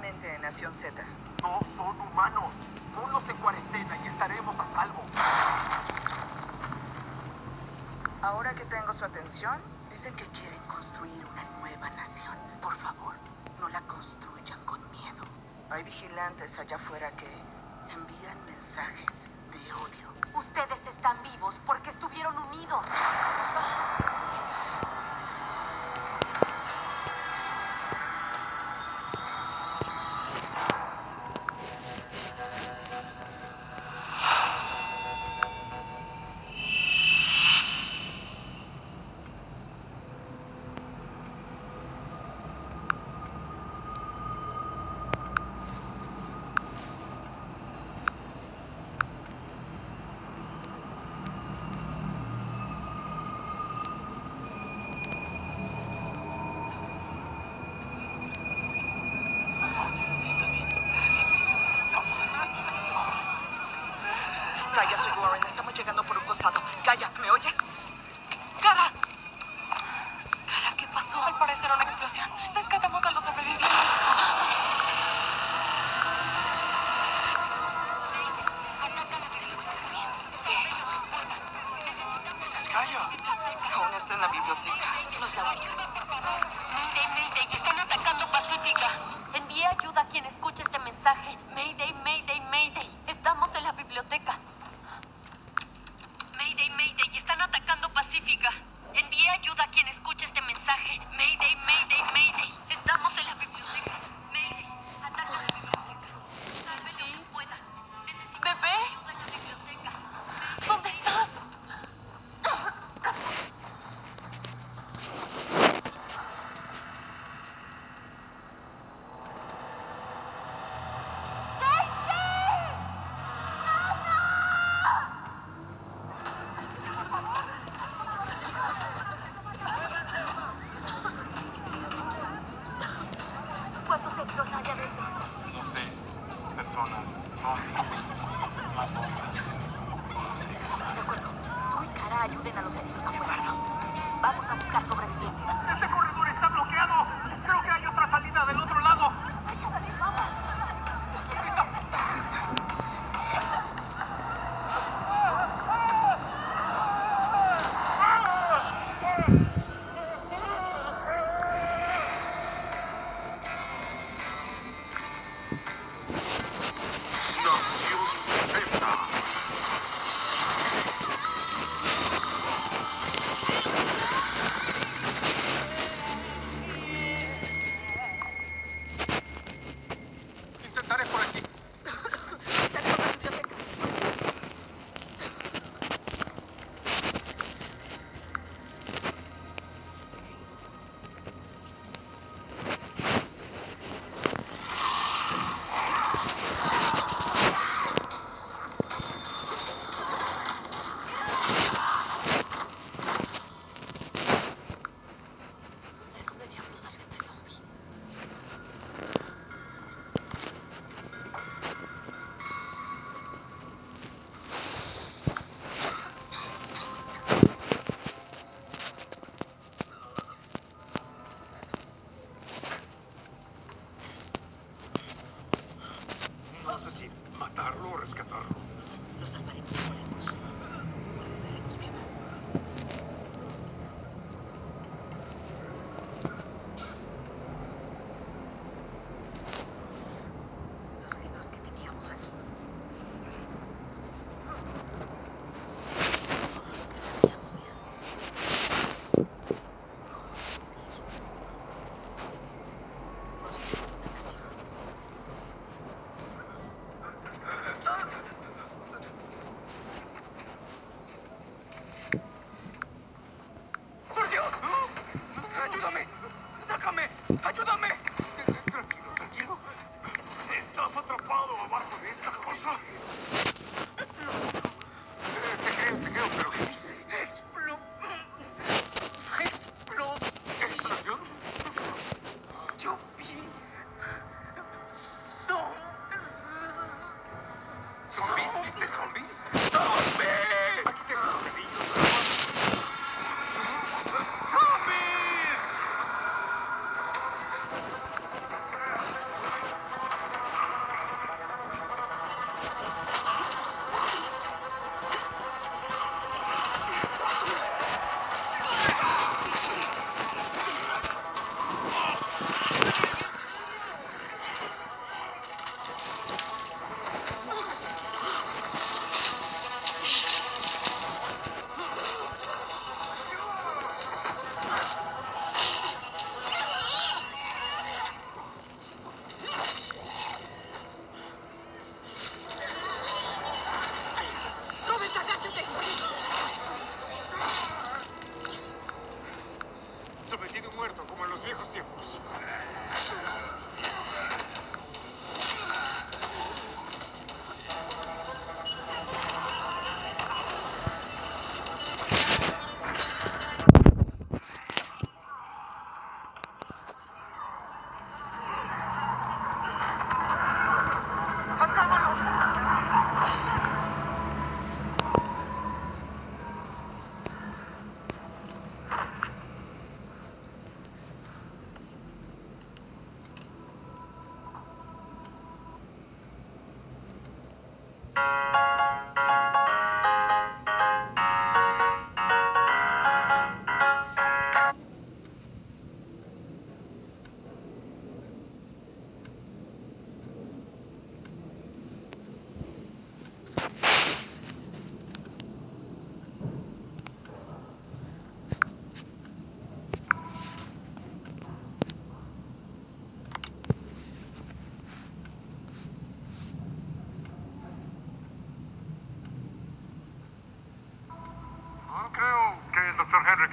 Definitivamente, Nación Z. No son humanos. Ponlos en cuarentena y estaremos a salvo. Ahora que tengo su atención, dicen que quieren construir una nueva nación. Por favor, no la construyan con miedo. Hay vigilantes allá afuera que envían mensajes de odio. Ustedes están vivos porque estuvieron unidos. matarlo o rescatarlo. Lo salvaremos si podemos.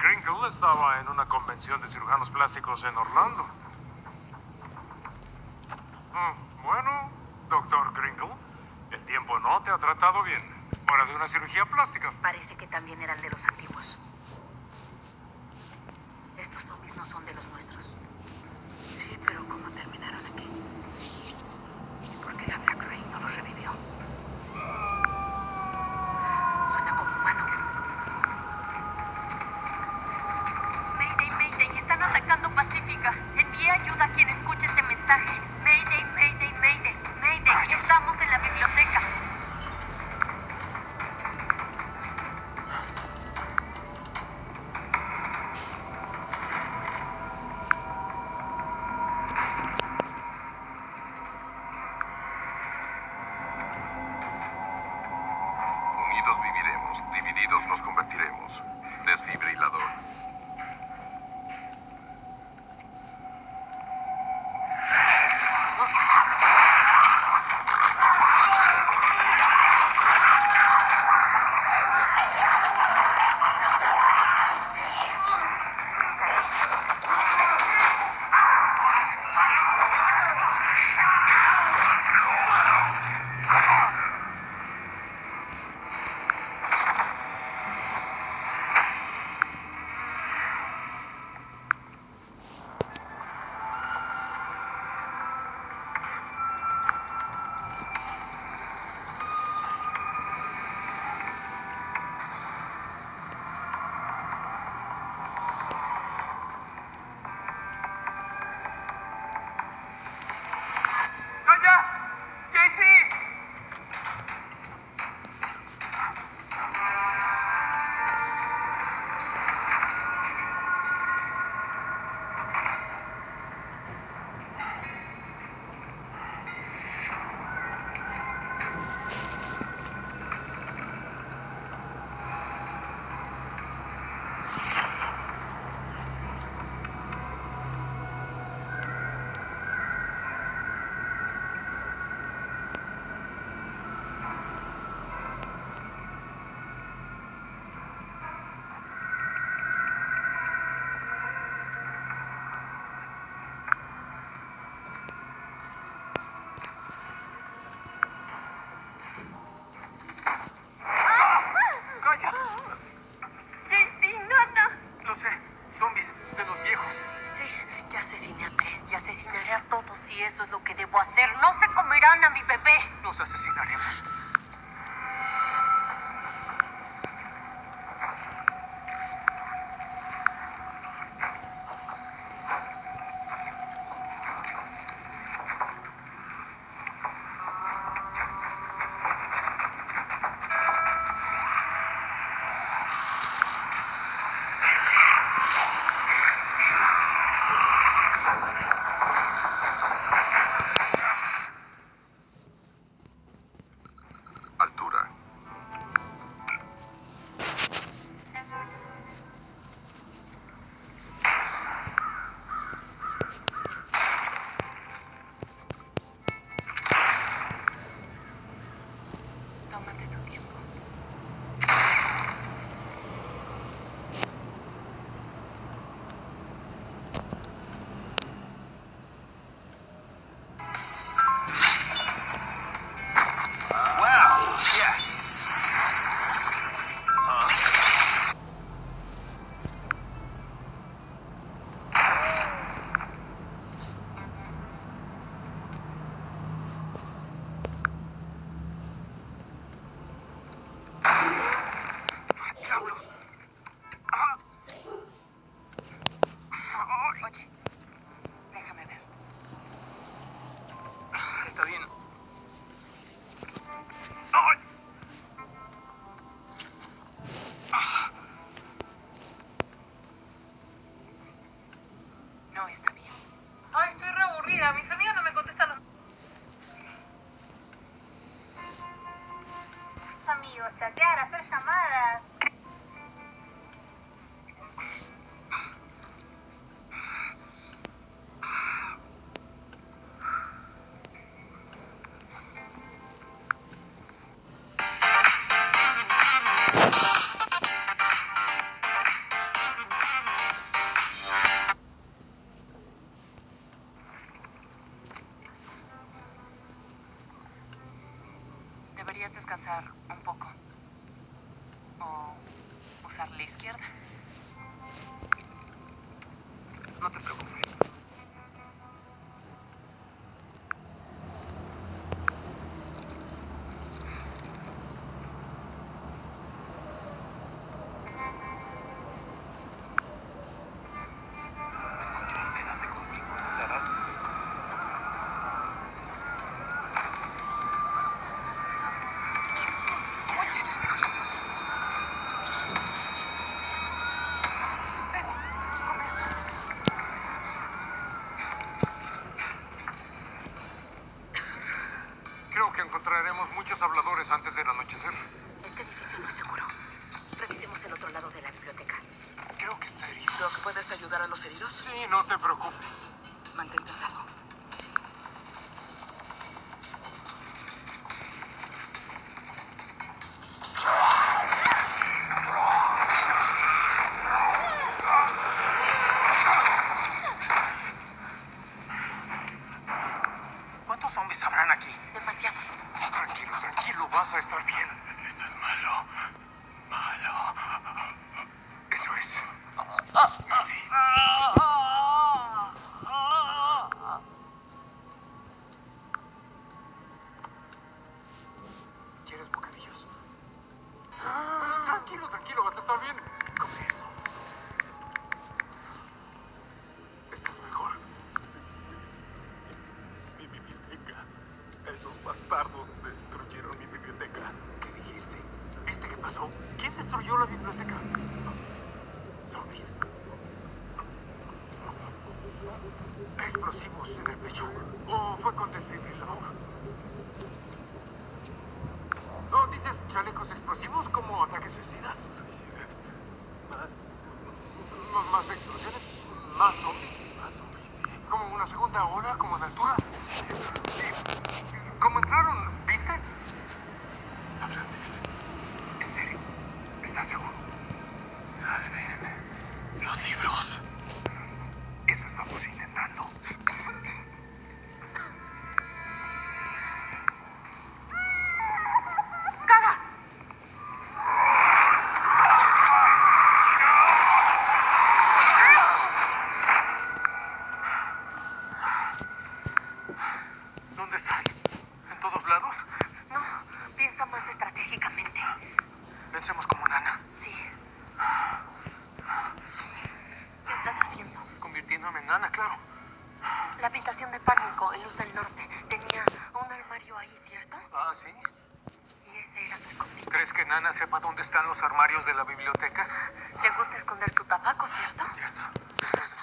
Green estaba en una convención de cirujanos plásticos en Orlando. Mm, bueno, doctor Gringle, el tiempo no te ha tratado bien. Hora de una cirugía plástica. Parece que también era el de los antiguos. Encontraremos muchos habladores antes del anochecer. Este edificio no es seguro. Revisemos el otro lado de la biblioteca. Creo que está herido. ¿puedes ayudar a los heridos? Sí, no te preocupes. Mantente a pasó? ¿Quién destruyó la biblioteca? Zombies. ¿Zombies? ¿Explosivos en el pecho? ¿O fue con desfibrilador? ¿O dices chalecos explosivos como ataques suicidas? Suicidas. Más. ¿Más explosiones? ¿Más zombies? Más zombies, sí. ¿Como una segunda ola? ¿Como en altura? ¿Y ¿Cómo entraron? ¿Viste? Hablantes. Attention Claro. La habitación de pánico en Luz del Norte tenía un armario ahí, ¿cierto? Ah, ¿sí? Y ese era su escondite. ¿Crees que Nana sepa dónde están los armarios de la biblioteca? Le gusta esconder su tabaco, ¿cierto? Cierto. Después del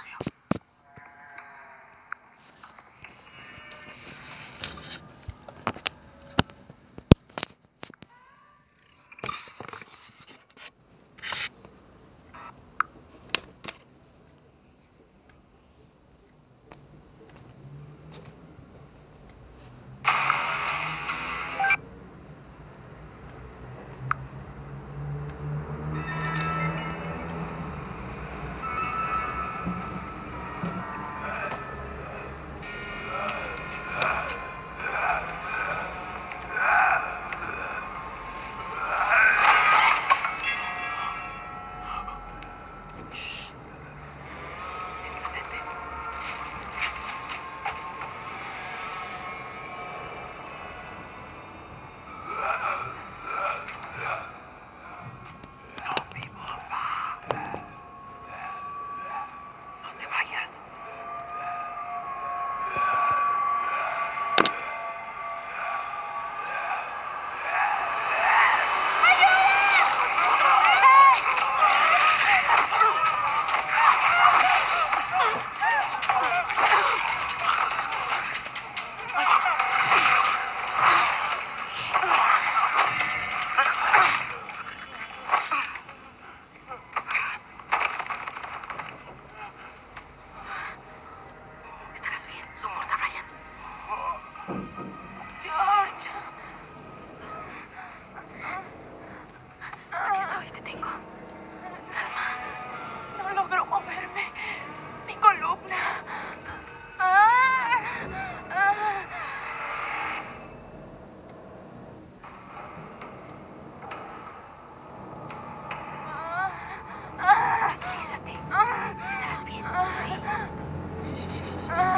よしよしよし。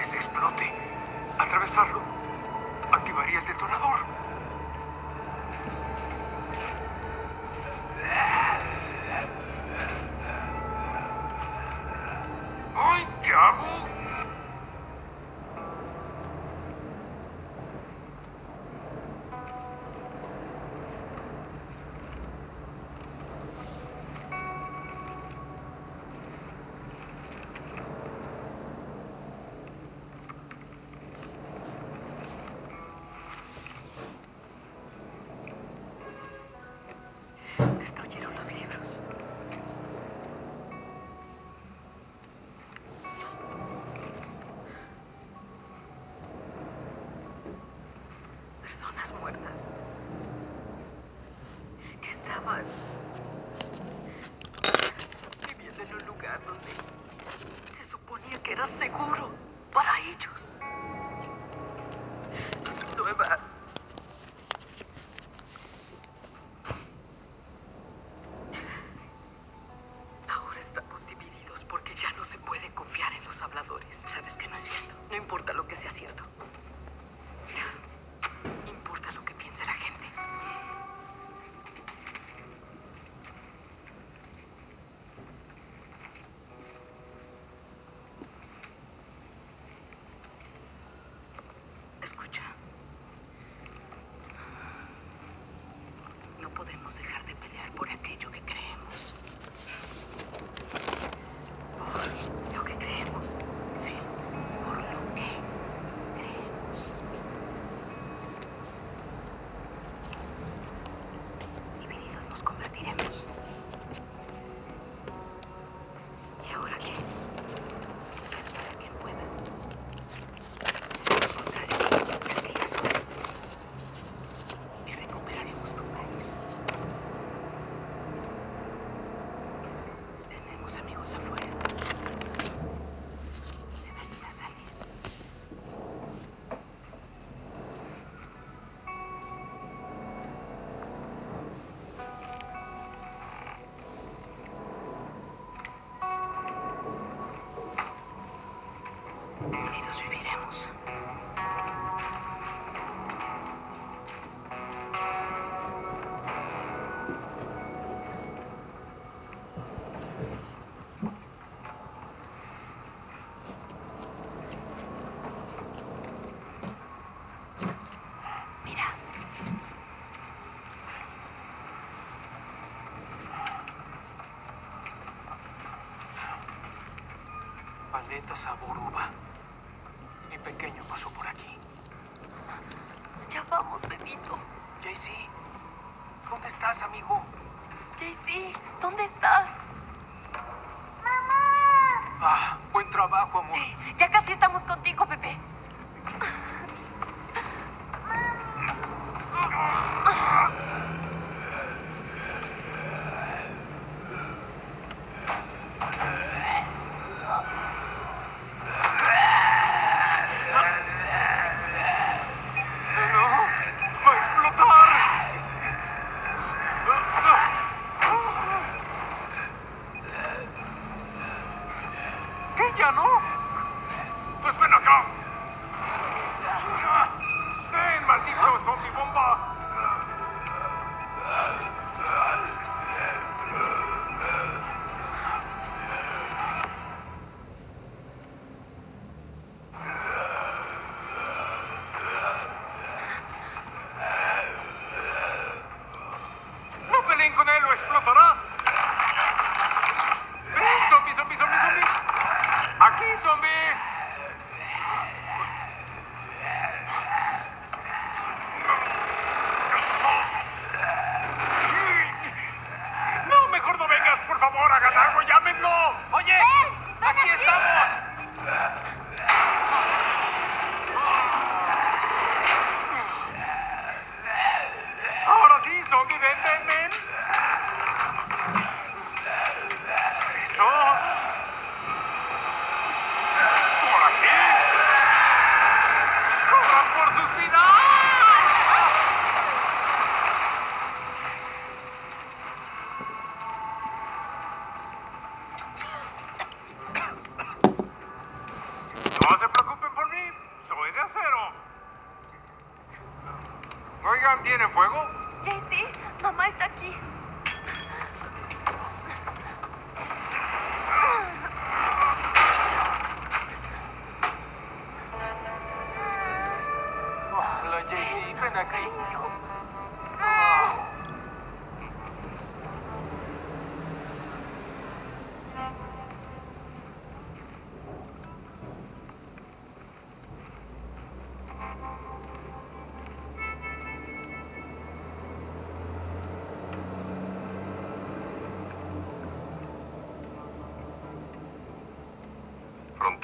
Vez explote. Atravesarlo activaría el detonador. Que domingo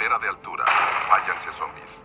Frontera de altura. Váyanse zombies.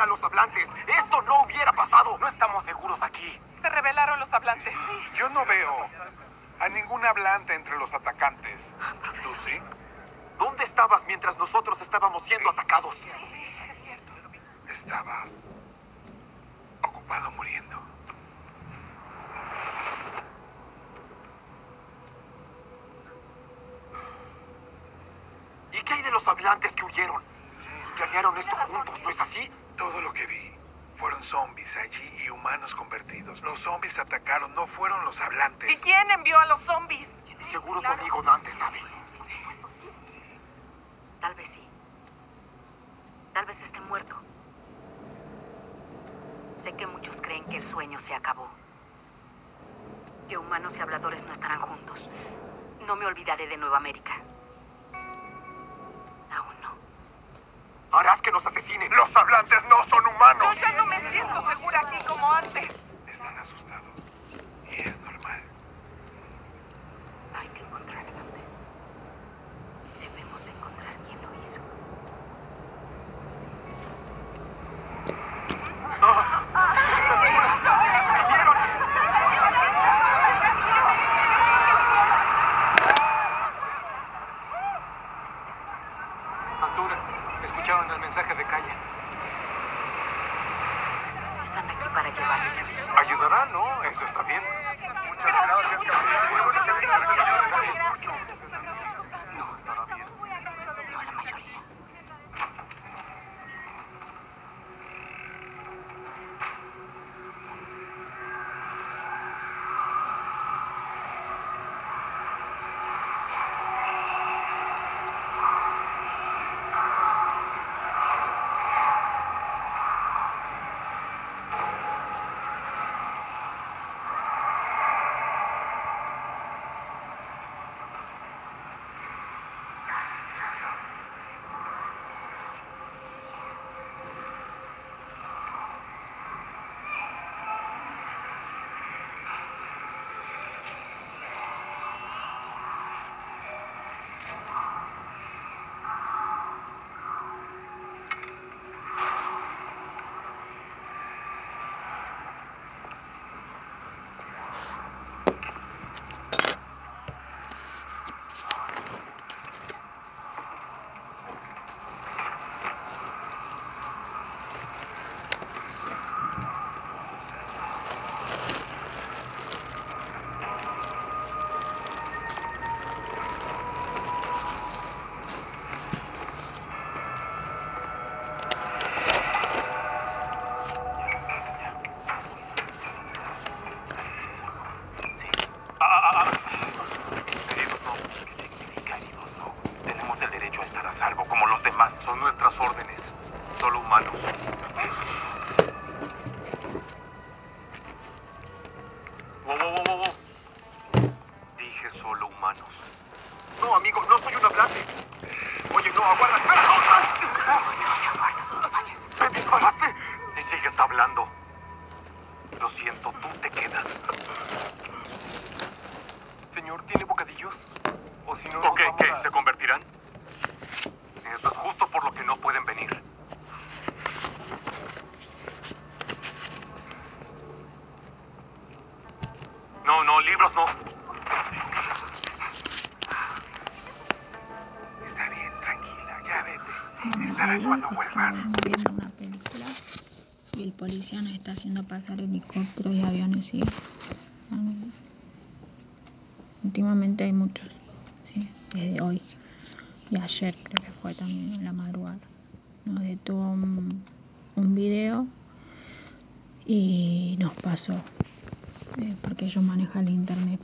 A los hablantes, esto no hubiera pasado. No estamos seguros aquí. Se rebelaron los hablantes. Yo no veo a ningún hablante entre los atacantes. ¿Tú sí? ¿Dónde estabas mientras nosotros estábamos siendo atacados? Estaba ocupado muriendo. ¿Y qué hay de los hablantes que huyeron? Planearon esto juntos, ¿no es así? Todo lo que vi fueron zombies allí y humanos convertidos. Los zombies atacaron, no fueron los hablantes. ¿Y quién envió a los zombies? Seguro tu amigo Dante sabe. Tal vez sí. Tal vez esté muerto. Sé que muchos creen que el sueño se acabó. Que humanos y habladores no estarán juntos. No me olvidaré de Nueva América. Harás que nos asesinen. Los hablantes no son humanos. Yo ya no me siento segura aquí como antes. Están asustados. Y es normal. Solo humanos. No, amigo, no soy un hablante. Oye, no, aguarda, espera. Aguarda, no vayas. ¿Me disparaste? Y sigues hablando. Lo siento, tú te quedas. Señor, ¿tiene bocadillos? O si no, ¿O qué? vamos ¿Qué? a- ¿Se convertirán? Eso es justo por lo que no pueden venir. No, no, libros no. Viendo una película y el policía nos está haciendo pasar helicópteros y aviones y mm, últimamente hay muchos sí, desde hoy y ayer creo que fue también en la madrugada. Nos detuvo un, un video y nos pasó eh, porque ellos manejan el internet